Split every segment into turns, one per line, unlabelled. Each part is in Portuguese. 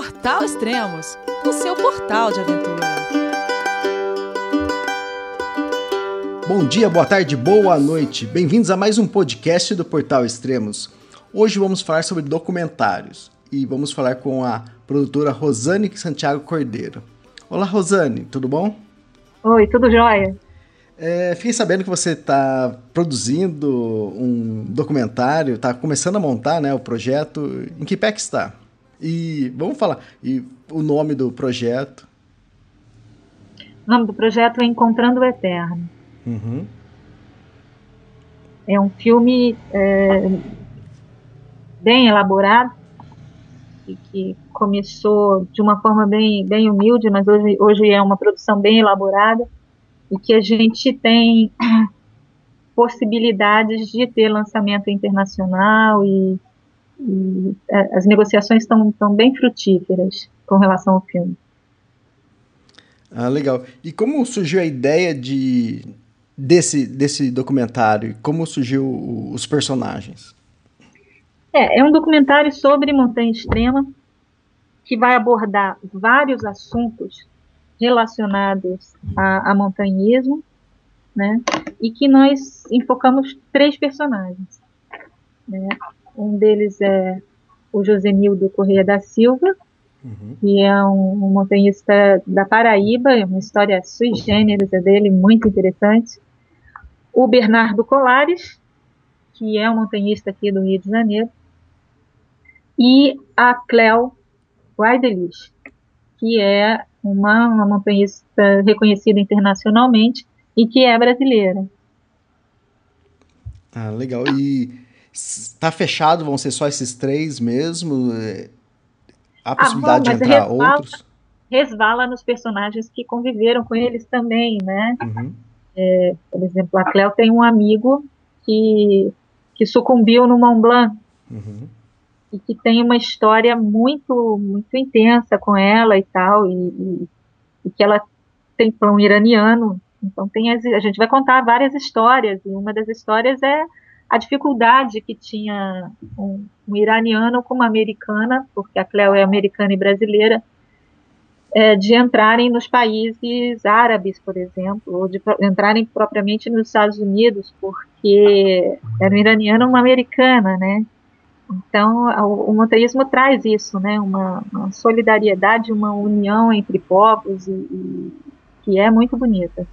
Portal Extremos, o seu portal de aventura.
Bom dia, boa tarde, boa noite. Bem-vindos a mais um podcast do Portal Extremos. Hoje vamos falar sobre documentários e vamos falar com a produtora Rosane Santiago Cordeiro. Olá, Rosane, tudo bom?
Oi, tudo jóia.
É, fiquei sabendo que você está produzindo um documentário, está começando a montar né, o projeto. Em que pé que está? E vamos falar, e o nome do projeto?
O nome do projeto é Encontrando o Eterno.
Uhum.
É um filme é, bem elaborado, e que começou de uma forma bem, bem humilde, mas hoje, hoje é uma produção bem elaborada e que a gente tem possibilidades de ter lançamento internacional e, e é, as negociações estão, estão bem frutíferas com relação ao filme.
Ah, legal. E como surgiu a ideia de desse, desse documentário? Como surgiu os personagens?
É, é um documentário sobre montanha extrema que vai abordar vários assuntos relacionados a, a montanhismo, né? E que nós enfocamos três personagens. Né? Um deles é o Josenildo Correia da Silva, uhum. que é um, um, montanhista da Paraíba, é uma história sui generis é dele, muito interessante. O Bernardo Colares, que é um montanhista aqui do Rio de Janeiro. E a Cleo Guaidelich, que é uma, uma montanhista reconhecida internacionalmente e que é brasileira.
Ah, legal. E está fechado? Vão ser só esses três mesmo? Há possibilidade ah, bom, de entrar resvala, outros?
Resvala nos personagens que conviveram com eles também, né? Uhum. É, por exemplo, a Cleo tem um amigo que, que sucumbiu no Mont Blanc. Uhum e que tem uma história muito muito intensa com ela e tal e, e, e que ela tem um iraniano então tem as, a gente vai contar várias histórias e uma das histórias é a dificuldade que tinha um, um iraniano com uma americana porque a Cleo é americana e brasileira é, de entrarem nos países árabes, por exemplo, ou de entrarem propriamente nos Estados Unidos, porque era um iraniano uma americana, né? Então, o, o traz isso, né? Uma, uma, solidariedade, uma união entre povos e, e que é muito bonita.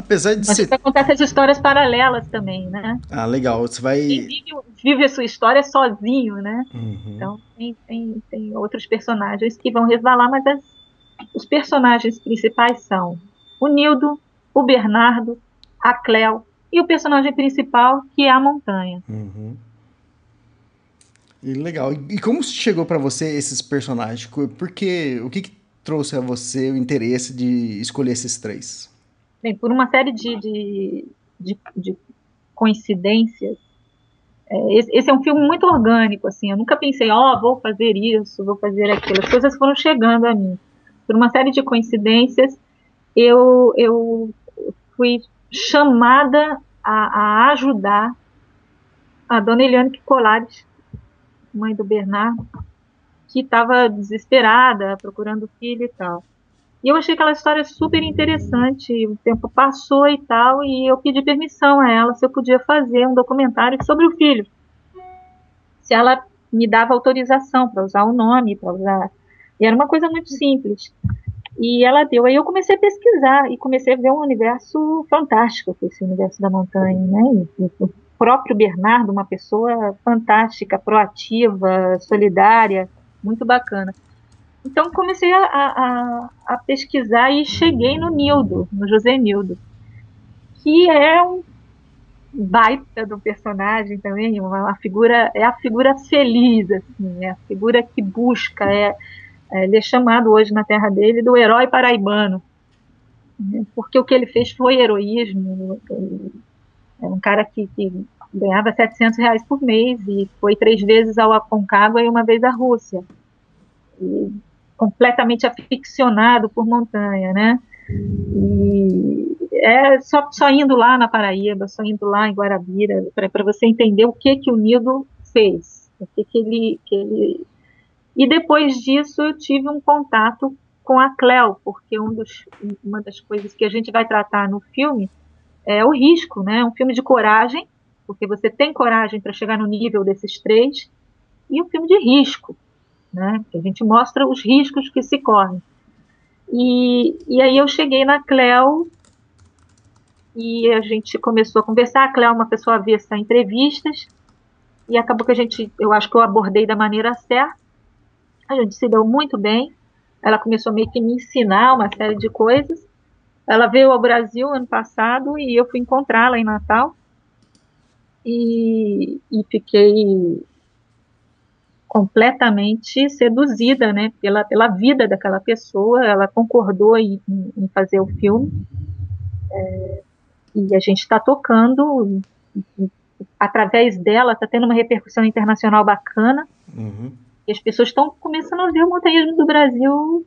Apesar de
Mas
ser.
acontece as histórias paralelas também, né?
Ah, legal. Você vai.
vive, vive, a sua história sozinho, né? Uhum. Então, tem, tem, tem, outros personagens que vão resvalar, mas as, os personagens principais são o Nildo, o Bernardo, a Cleo e o personagem principal, que é a montanha.
Uhum. E legal. E como chegou para você esses personagens? Por que, o que, que, trouxe a você o interesse de escolher esses três?
Bem, por uma série de, de, de, de coincidências. É, esse, esse, é um filme muito orgânico, assim. Eu nunca pensei, ó, oh, vou fazer isso, vou fazer aquilo. As coisas foram chegando a mim. Por uma série de coincidências, eu, eu fui chamada a, a ajudar a dona Eliane Colares, mãe do Bernardo, que estava desesperada, procurando filho e tal. E eu achei aquela história super interessante. O tempo passou e tal, e eu pedi permissão a ela se eu podia fazer um documentário sobre o filho. Se ela me dava autorização para usar o nome, para usar. E era uma coisa muito simples. E ela deu. Aí eu comecei a pesquisar e comecei a ver um universo fantástico, esse universo da montanha, né? E, o próprio Bernardo, uma pessoa fantástica, proativa, solidária, muito bacana. Então comecei a, a, a pesquisar e cheguei no Nildo, no José Nildo, que é um baita do personagem também, uma, uma, figura, é a figura feliz, assim, é a figura que busca, é, é, ele é chamado hoje na terra dele do herói paraibano, né? porque o que ele fez foi heroísmo. É um cara que, que, ganhava 700 reais por mês e foi três vezes ao Aconcagua e uma vez à Rússia. E completamente aficionado por montanha, né? E é só, só indo lá na Paraíba, só indo lá em Guarabira, para você entender o que que o Nido fez, o que que ele, que ele E depois disso eu tive um contato com a Cleo, porque um dos, uma das coisas que a gente vai tratar no filme é o risco, né? Um filme de coragem, porque você tem coragem para chegar no nível desses três, e um filme de risco, né? Que a gente mostra os riscos que se correm. E, e aí eu cheguei na Cleo e a gente começou a conversar. A Cleo é uma pessoa avessa a entrevistas e acabou que a gente, eu acho que eu abordei da maneira certa. A gente se deu muito bem. Ela começou meio que me ensinar uma série de coisas. Ela veio ao Brasil ano passado e eu fui encontrá-la em Natal. E, e fiquei completamente seduzida, né, pela, pela vida daquela pessoa. Ela concordou em, em fazer o filme. É, e a gente está tocando, através dela, está tendo uma repercussão internacional bacana. Uhum. E as pessoas estão começando a ver o montanhismo do Brasil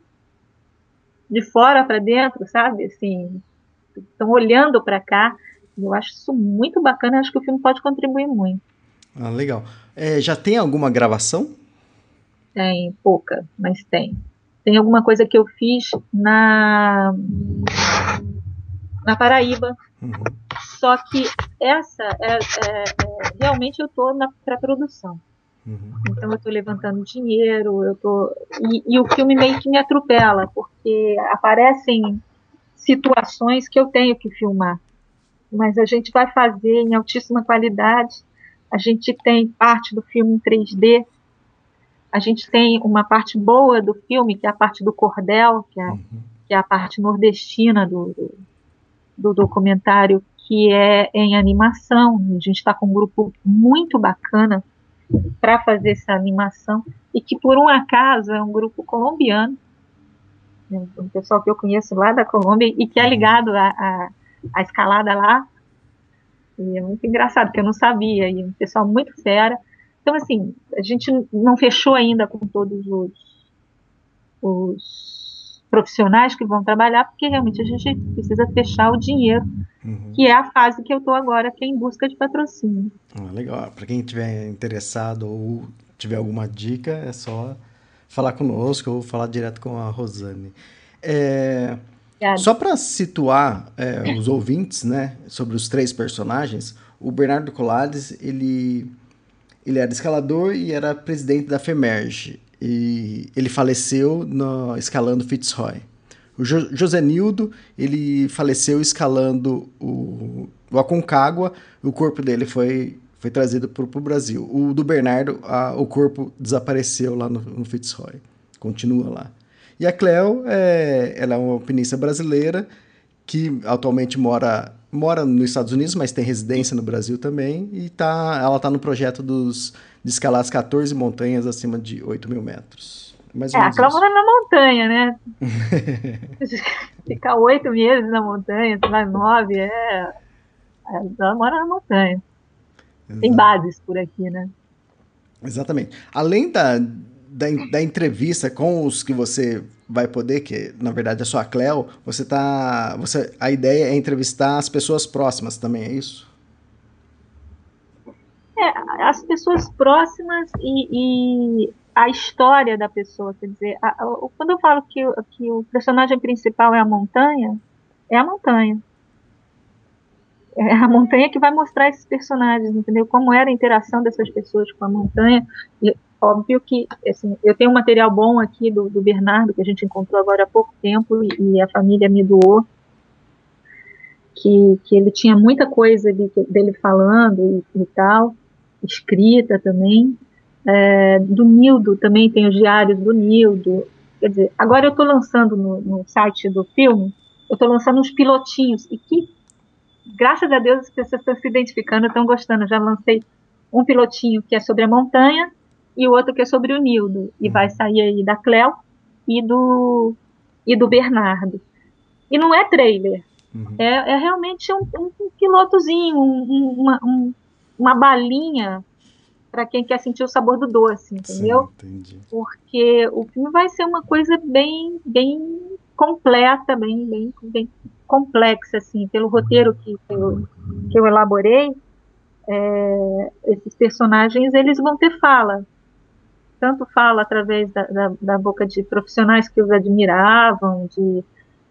de fora para dentro, sabe? Assim, estão olhando para cá. Eu acho isso muito bacana. Acho que o filme pode contribuir muito.
Ah, legal. É, já tem alguma gravação?
Tem, pouca, mas tem. Tem alguma coisa que eu fiz na na Paraíba. Uhum. Só que essa é, é, é realmente eu estou na pré-produção. Uhum. Então eu estou levantando dinheiro, eu tô e, e, o filme meio que me atropela porque aparecem situações que eu tenho que filmar, mas a gente vai fazer em altíssima qualidade. A gente tem parte do filme em 3D, a gente tem uma parte boa do filme que é a parte do cordel, que é, uhum. que é a parte nordestina do, do, do documentário, que é em animação. A gente está com um grupo muito bacana para fazer essa animação e que por um acaso é um grupo colombiano, né, um pessoal que eu conheço lá da Colômbia e que é ligado à, escalada lá. E é muito engraçado, porque eu não sabia, e um pessoal muito fera. Então, assim, a gente não fechou ainda com todos os, os profissionais que vão trabalhar, porque realmente a gente precisa fechar o dinheiro Uhum. Que é a fase que eu estou agora, que é em busca de patrocínio.
Ah, legal. Para quem tiver interessado ou tiver alguma dica, é só falar conosco ou falar direto com a Rosane. É, só para situar é, os ouvintes, né, sobre os três personagens, o Bernardo Colares, ele, ele era escalador e era presidente da FEMERGE. E ele faleceu no, escalando Fitzroy. O jo José Nildo, ele faleceu escalando o, o Aconcagua, o corpo dele foi, foi trazido para o Brasil. O do Bernardo, a, o corpo desapareceu lá no, no Fitzroy, continua lá. E a Cleo, é, ela é uma alpinista brasileira que atualmente mora, mora nos Estados Unidos, mas tem residência no Brasil também, e tá, ela está no projeto dos, de escalar as 14 montanhas acima de 8 mil metros.
Mais é, aquela mora na montanha, né? Ficar oito meses na montanha, sei lá, nove, é. é ela mora na montanha. Exato. Tem bases por aqui, né?
Exatamente. Além da, da, da, entrevista com os que você vai poder, que na verdade é só a Cleo, você tá. Você, a ideia é entrevistar as pessoas próximas também, é isso?
É, as pessoas próximas e, e a história da pessoa. Quer dizer, a, a, quando eu falo que, que o personagem principal é a montanha, é a montanha. É a montanha que vai mostrar esses personagens, entendeu? Como era a interação dessas pessoas com a montanha. Óbvio que assim, eu tenho um material bom aqui do, do Bernardo, que a gente encontrou agora há pouco tempo, e, e a família me doou. Que, que ele tinha muita coisa de, dele falando e, e tal, escrita também. É, do Nildo também tem os diários do Nildo. Quer dizer, agora eu estou lançando no, no, site do filme, eu estou lançando uns pilotinhos e que, graças a Deus, as pessoas estão se identificando, estão gostando. Já lancei um pilotinho que é sobre a montanha e o outro que é sobre o Nildo e vai sair aí da Cleo e do e do Bernardo. E não é trailer, uhum. é, é, realmente um, um, um pilotozinho, um, uma, uma balinha para quem quer sentir o sabor do doce, entendeu? Sim, entendi. Porque o filme vai ser uma coisa bem, bem completa, bem, bem, bem complexa, assim, pelo roteiro que, eu, que eu elaborei. É, esses personagens eles vão ter fala. Tanto fala através da, da, da boca de profissionais que os admiravam, de,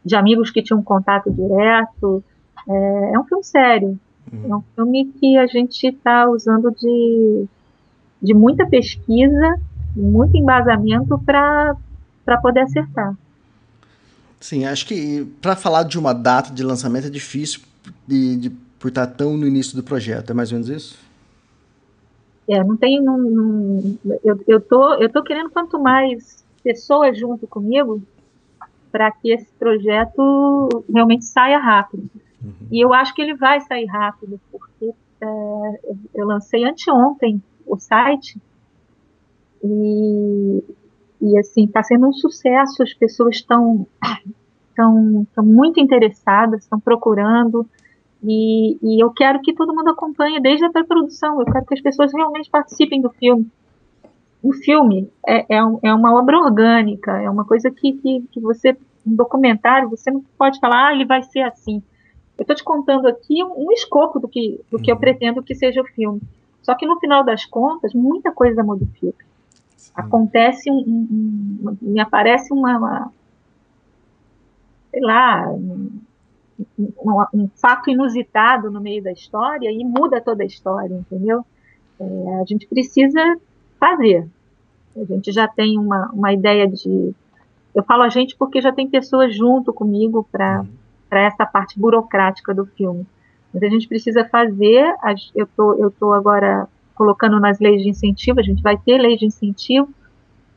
de amigos que tinham contato direto. É, é um filme sério. Uhum. É um filme que a gente está usando de, de muita pesquisa, muito embasamento para poder acertar.
Sim, acho que para falar de uma data de lançamento é difícil de, de, por estar tão no início do projeto. É mais ou menos isso?
É, não tem. Não, não, eu, eu, tô, eu tô querendo quanto mais pessoas junto comigo para que esse projeto realmente saia rápido. Uhum. E eu acho que ele vai sair rápido, porque é, eu lancei anteontem o site e, e assim, está sendo um sucesso, as pessoas estão estão muito interessadas, estão procurando, e, e, eu quero que todo mundo acompanhe desde a pré-produção. Eu quero que as pessoas realmente participem do filme. O filme é, é, um, é uma obra orgânica, é uma coisa que, que, que, você, um documentário, você não pode falar, ah, ele vai ser assim. Eu estou te contando aqui um, um, escopo do que, do que eu uhum. pretendo que seja o filme. Só que no final das contas, muita coisa modifica. Sim. Acontece um, um, me aparece uma, uma sei lá, um, um, fato inusitado no meio da história e muda toda a história, entendeu? É, a gente precisa fazer. A gente já tem uma, uma ideia de. Eu falo a gente porque já tem pessoas junto comigo para uhum. essa parte burocrática do filme. Mas a gente precisa fazer. Eu tô, eu tô agora colocando nas leis de incentivo, a gente vai ter leis de incentivo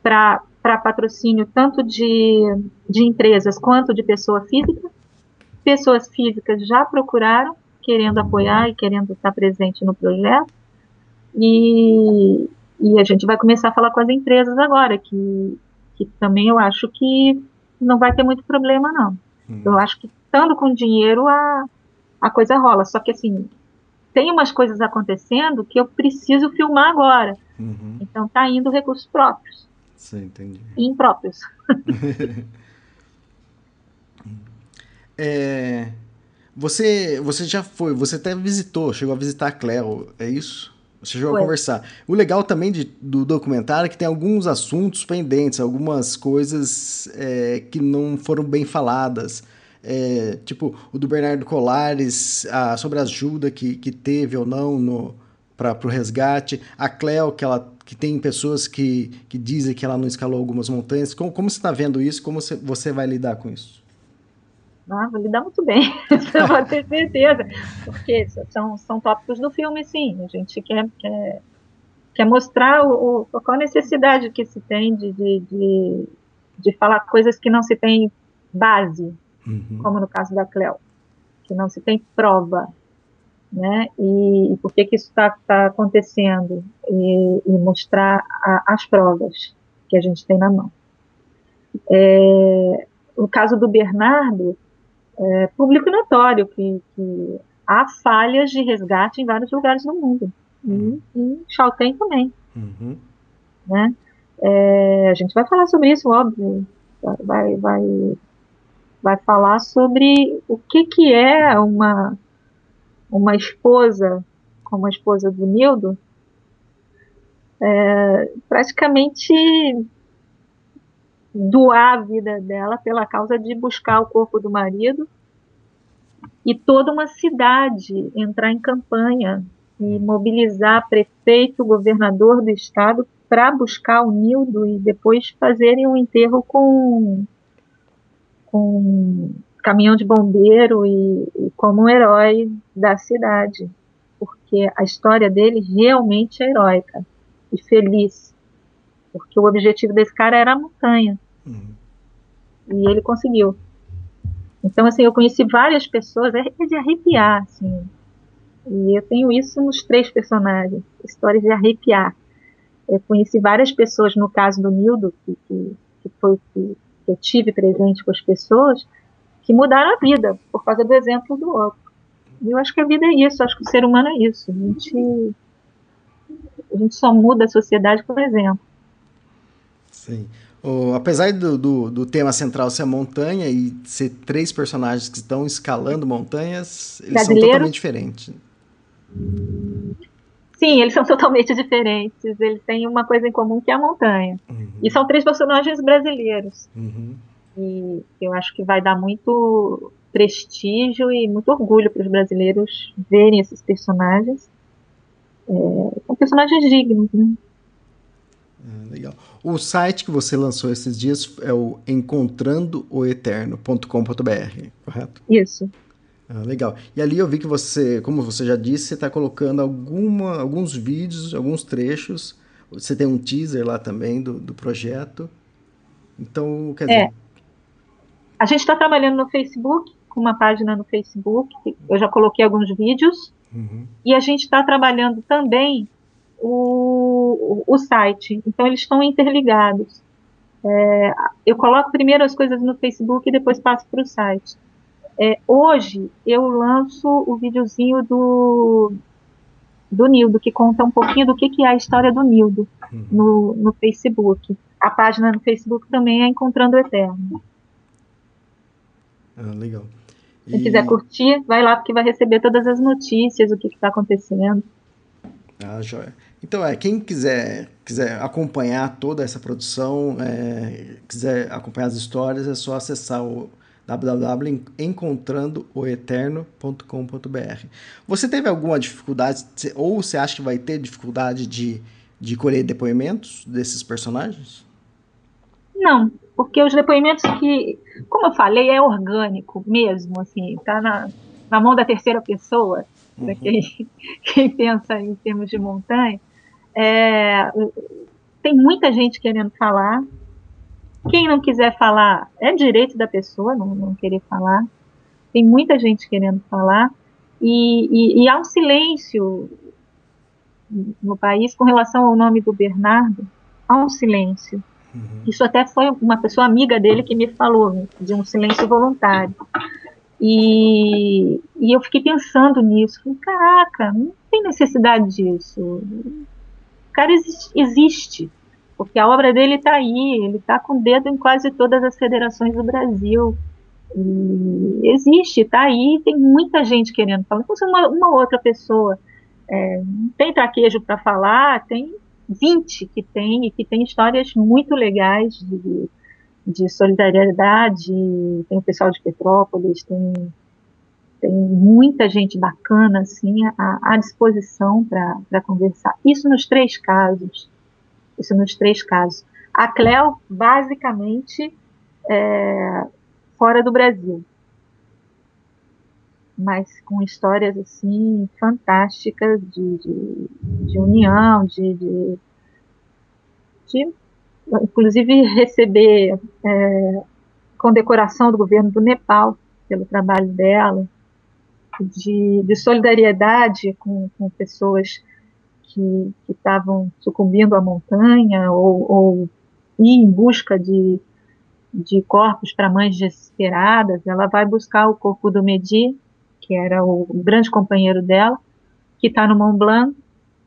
para patrocínio tanto de, de empresas quanto de pessoa física pessoas físicas já procuraram, querendo apoiar e querendo estar presente no projeto. E, e a gente vai começar a falar com as empresas agora, que, que também eu acho que não vai ter muito problema, não. Uhum. Eu acho que estando com dinheiro a, a coisa rola. Só que assim, tem umas coisas acontecendo que eu preciso filmar agora. Uhum. Então tá indo recursos próprios.
Sim, entendi.
E impróprios.
É, você, você já foi, você até visitou, chegou a visitar a Cleo, é isso? Você chegou foi. a conversar. O legal também de, do documentário é que tem alguns assuntos pendentes, algumas coisas é, que não foram bem faladas. É, tipo, o do Bernardo Colares, a, sobre a ajuda que, que teve ou não para o resgate. A Cleo, que, ela, que tem pessoas que, que dizem que ela não escalou algumas montanhas. Como, como você está vendo isso? Como você, você vai lidar com isso?
Ah, vou lidar muito bem, você pode ter certeza. Porque são, são tópicos do filme, sim. A gente quer, quer, quer mostrar o, o, qual a necessidade que se tem de, de, de, de falar coisas que não se tem base, uhum. como no caso da Cleo, que não se tem prova. Né? E, e por que, que isso está tá acontecendo? E, e mostrar a, as provas que a gente tem na mão. É, no caso do Bernardo, é, público notório que, que, há falhas de resgate em vários lugares do mundo. E uhum. em Chaltén também. Uhum. Né? É, a gente vai falar sobre isso, óbvio. Vai, vai, vai falar sobre o que, que é uma, uma esposa, como a esposa do Nildo, é, praticamente doar a vida dela pela causa de buscar o corpo do marido e toda uma cidade entrar em campanha e mobilizar prefeito, governador do estado para buscar o Nildo e depois fazerem um enterro com, com caminhão de bombeiro e, e como um herói da cidade, porque a história dele realmente é heróica e feliz, porque o objetivo desse cara era a montanha. Uhum. E ele conseguiu. Então, assim, eu conheci várias pessoas, é de arrepiar, assim. E eu tenho isso nos três personagens, histórias de arrepiar. Eu conheci várias pessoas, no caso do Nildo, que, que, que foi que, que eu tive presente com as pessoas, que mudaram a vida por causa do exemplo do outro. E eu acho que a vida é isso, acho que o ser humano é isso. A gente, a gente só muda a sociedade por exemplo.
Sim. O, apesar do, do, do, tema central ser a montanha e ser três personagens que estão escalando montanhas, eles Brasileiro. são totalmente diferentes.
Sim, eles são totalmente diferentes. Eles têm uma coisa em comum que é a montanha. Uhum. E são três personagens brasileiros. Uhum. E eu acho que vai dar muito prestígio e muito orgulho para os brasileiros verem esses personagens. É, são personagens dignos, né?
Ah, legal. O site que você lançou esses dias é o encontrandooeterno.com.br, correto?
Isso.
Ah, legal. E ali eu vi que você, como você já disse, você está colocando alguma, alguns vídeos, alguns trechos. Você tem um teaser lá também do, do projeto. Então, quer dizer. É.
A gente está trabalhando no Facebook, com uma página no Facebook. Eu já coloquei alguns vídeos. Uhum. E a gente está trabalhando também o, o, site. Então, eles estão interligados. É, eu coloco primeiro as coisas no Facebook e depois passo para o site. É, hoje eu lanço o videozinho do, do Nildo, que conta um pouquinho do que, que é a história do Nildo uhum. no, no Facebook. A página no Facebook também é Encontrando o Eterno.
Ah, legal.
E... Se quiser curtir, vai lá porque vai receber todas as notícias, o que está acontecendo.
Ah, joia. Então, é, quem quiser, quiser acompanhar toda essa produção, é, quiser acompanhar as histórias, é só acessar o www.encontrandooeterno.com.br. Você teve alguma dificuldade, ou você acha que vai ter dificuldade de, de colher depoimentos desses personagens?
Não, porque os depoimentos que, como eu falei, é orgânico mesmo, assim, tá na, na mão da terceira pessoa, uhum. quem, quem pensa em termos de montanha. É, tem muita gente querendo falar, quem não quiser falar, é direito da pessoa não, não querer falar. Tem muita gente querendo falar. E, e, e há um silêncio no país com relação ao nome do Bernardo. Há um silêncio. Uhum. Isso até foi uma pessoa amiga dele que me falou, de um silêncio voluntário. E, e eu fiquei pensando nisso. Falei, caraca, não tem necessidade disso. Cara existe. existe porque a obra dele está aí, ele está com o dedo em quase todas as federações do Brasil. E existe, está aí, tem muita gente querendo falar. Então, se uma, uma outra pessoa é, tem traquejo para falar, tem 20 que tem, e que tem histórias muito legais de, de solidariedade, tem o pessoal de Petrópolis, tem, tem muita gente bacana assim, à, à disposição para conversar. Isso nos três casos. Isso nos três casos. A Cleo, basicamente, é, fora do Brasil. Mas com histórias assim fantásticas de, de, de união, de, de, de, inclusive receber é, condecoração do governo do Nepal pelo trabalho dela, de, de solidariedade com, com pessoas que estavam sucumbindo à montanha ou, ou ir em busca de, de corpos para mães desesperadas, ela vai buscar o corpo do Medi, que era o grande companheiro dela, que está no Mont Blanc,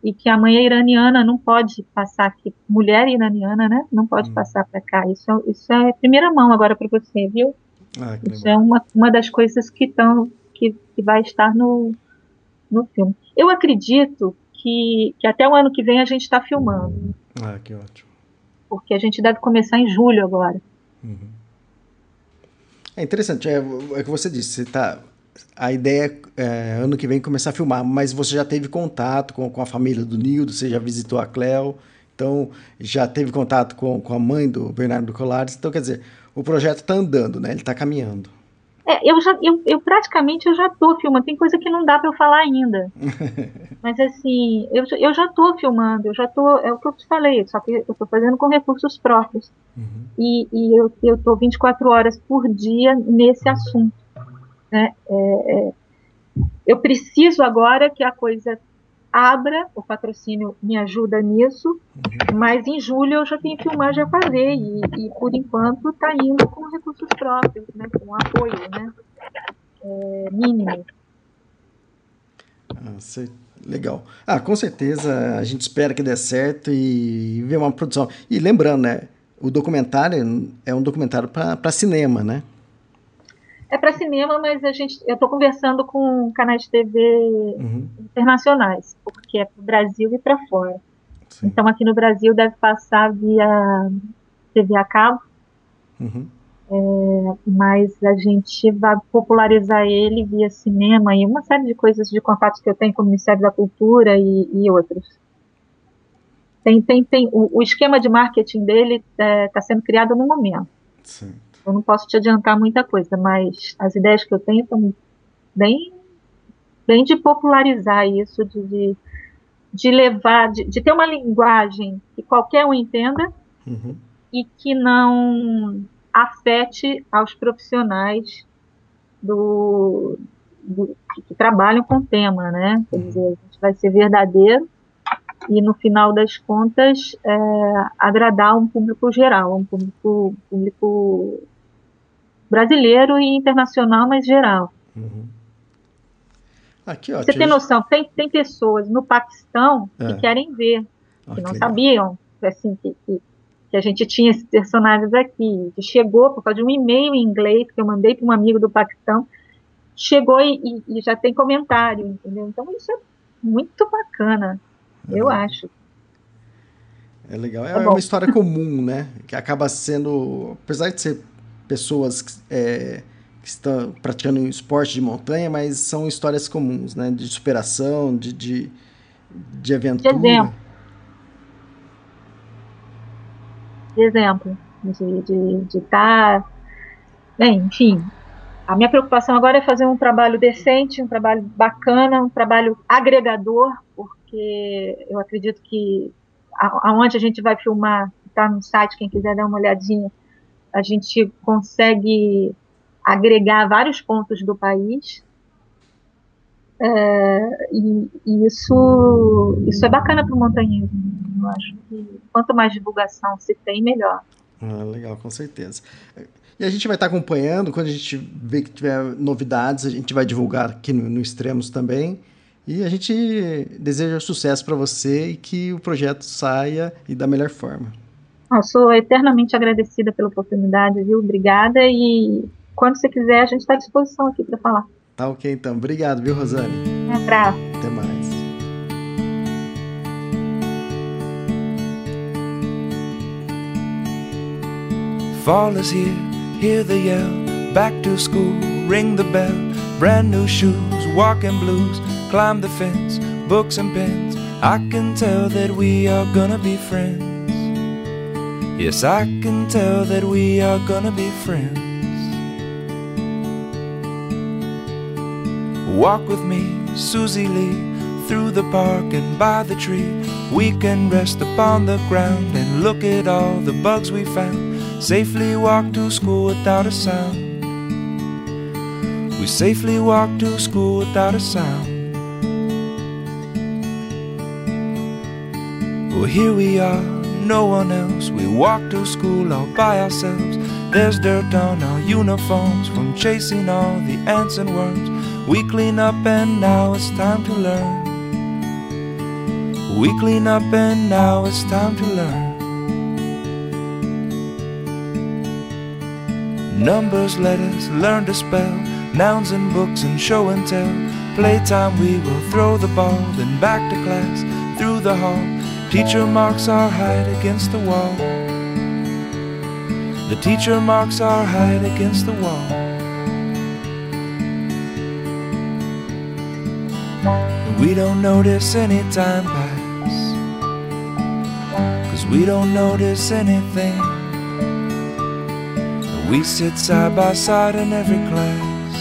e que a mãe é iraniana não pode passar aqui, mulher iraniana, né? Não pode hum. passar para cá. Isso, é, isso é primeira mão agora para você, viu? Ah, isso legal. é uma, uma das coisas que estão que, que vai estar no, no filme. Eu acredito que, que até o ano que vem a gente está filmando.
Ah, que ótimo.
Porque a gente deve começar em julho agora.
Uhum. É interessante, é, é o que você disse, você tá, a ideia é ano que vem começar a filmar, mas você já teve contato com, com a família do Nildo, você já visitou a Cleo, então já teve contato com, com a mãe do Bernardo Colares, então quer dizer, o projeto está andando, né? ele está caminhando.
É, eu, já, eu, eu praticamente eu já tô filmando. Tem coisa que não dá para eu falar ainda. Mas assim, eu, eu já tô filmando, eu já tô. É o que eu te falei, só que eu tô fazendo com recursos próprios. Uhum. E, e eu, eu tô 24 horas por dia nesse uhum. assunto. Né? É, é, eu preciso agora que a coisa abra, o patrocínio me ajuda nisso, uhum. mas em julho eu já tenho filmagem a fazer e, e por enquanto está indo com recursos próprios, né, com apoio né, é, mínimo.
Ah, legal. Ah, com certeza a gente espera que dê certo e ver uma produção. E lembrando, né, o documentário é um documentário para cinema, né?
É para cinema, mas a gente, eu estou conversando com canais de TV uhum. internacionais, porque é para o Brasil e para fora. Sim. Então aqui no Brasil deve passar via TV a cabo, uhum. é, mas a gente vai popularizar ele via cinema e uma série de coisas de contatos que eu tenho com o Ministério da Cultura e, e outros. Tem, tem, tem, o, o, esquema de marketing dele está é, tá sendo criado no momento. Sim. Eu não posso te adiantar muita coisa, mas as ideias que eu tenho estão bem, bem de popularizar isso, de, de, de levar, de, de, ter uma linguagem que qualquer um entenda uhum. e que não afete aos profissionais do, do que, que, trabalham com o tema, né? Quer uhum. dizer, a gente vai ser verdadeiro e no final das contas é, agradar um público geral, um público, público brasileiro e internacional, mas geral. Uhum. Aqui, ó, Você tem noção, tem, tem pessoas no Paquistão é. que querem ver, que okay. não sabiam assim, que, que, que, a gente tinha esses personagens aqui. Que chegou por causa de um e-mail em inglês que eu mandei para um amigo do Paquistão, chegou e, e, e, já tem comentário, entendeu? Então isso é muito bacana, é. eu acho.
É legal. É, é uma história comum, né? Que acaba sendo, apesar de ser pessoas é, que estão praticando esporte de montanha, mas são histórias comuns, né? De superação, de, de, de aventura.
De exemplo. De exemplo. De, de, de estar. Tá... Bem, enfim, a minha preocupação agora é fazer um trabalho decente, um trabalho bacana, um trabalho agregador, porque eu acredito que aonde a gente vai filmar, está no site, quem quiser dar uma olhadinha, a gente consegue agregar vários pontos do país. É, e, e, isso, isso é bacana para o montanhismo. Eu acho que quanto mais divulgação se tem, melhor.
Ah, legal, com certeza. E a gente vai estar acompanhando, quando a gente vê que tiver novidades, a gente vai divulgar aqui no, no Extremos também. E a gente deseja sucesso para você e que o projeto saia e da melhor forma.
Eu sou eternamente agradecida pela oportunidade, viu? Obrigada e quando você quiser, a gente está à disposição aqui para falar.
Tá ok, então. Obrigado, viu, Rosane?
Um abraço.
Até mais. Fall is here, hear the yell, back to school, ring the bell, brand new shoes, walking blues, climb the fence, books and pens. I can tell that we are gonna be friends. Yes, I can tell that we are gonna be friends. Walk with me, Susie Lee, through the park and by the tree. We can rest upon the ground and look at all the bugs we found. Safely walk to school without a sound. We safely walk to school without a sound. Well, here we are no one else. We walk to school all by ourselves. There's dirt on our uniforms from chasing all the ants and worms. We clean up and now it's time to learn. We clean up and now it's time to learn. Numbers, letters, learn to spell, nouns and books and show and tell. Playtime, we will throw the ball, then back to class, through the hall. Teacher marks our height against the wall. The teacher marks our height against the wall. we don't notice any time pass. Cause we don't notice anything. we sit side by side in every class.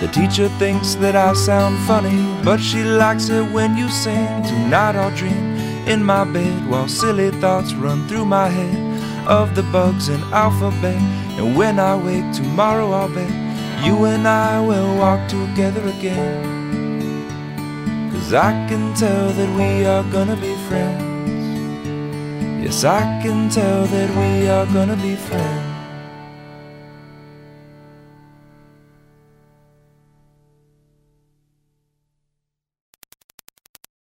The teacher thinks that I sound funny, but she likes it when you sing. Tonight I'll dream in my bed while silly thoughts run through my head of the bugs in alphabet. And when I wake tomorrow, I'll bet you and I will walk together again. Cause I can tell that we are gonna be friends. Yes, I can tell that we are gonna be friends.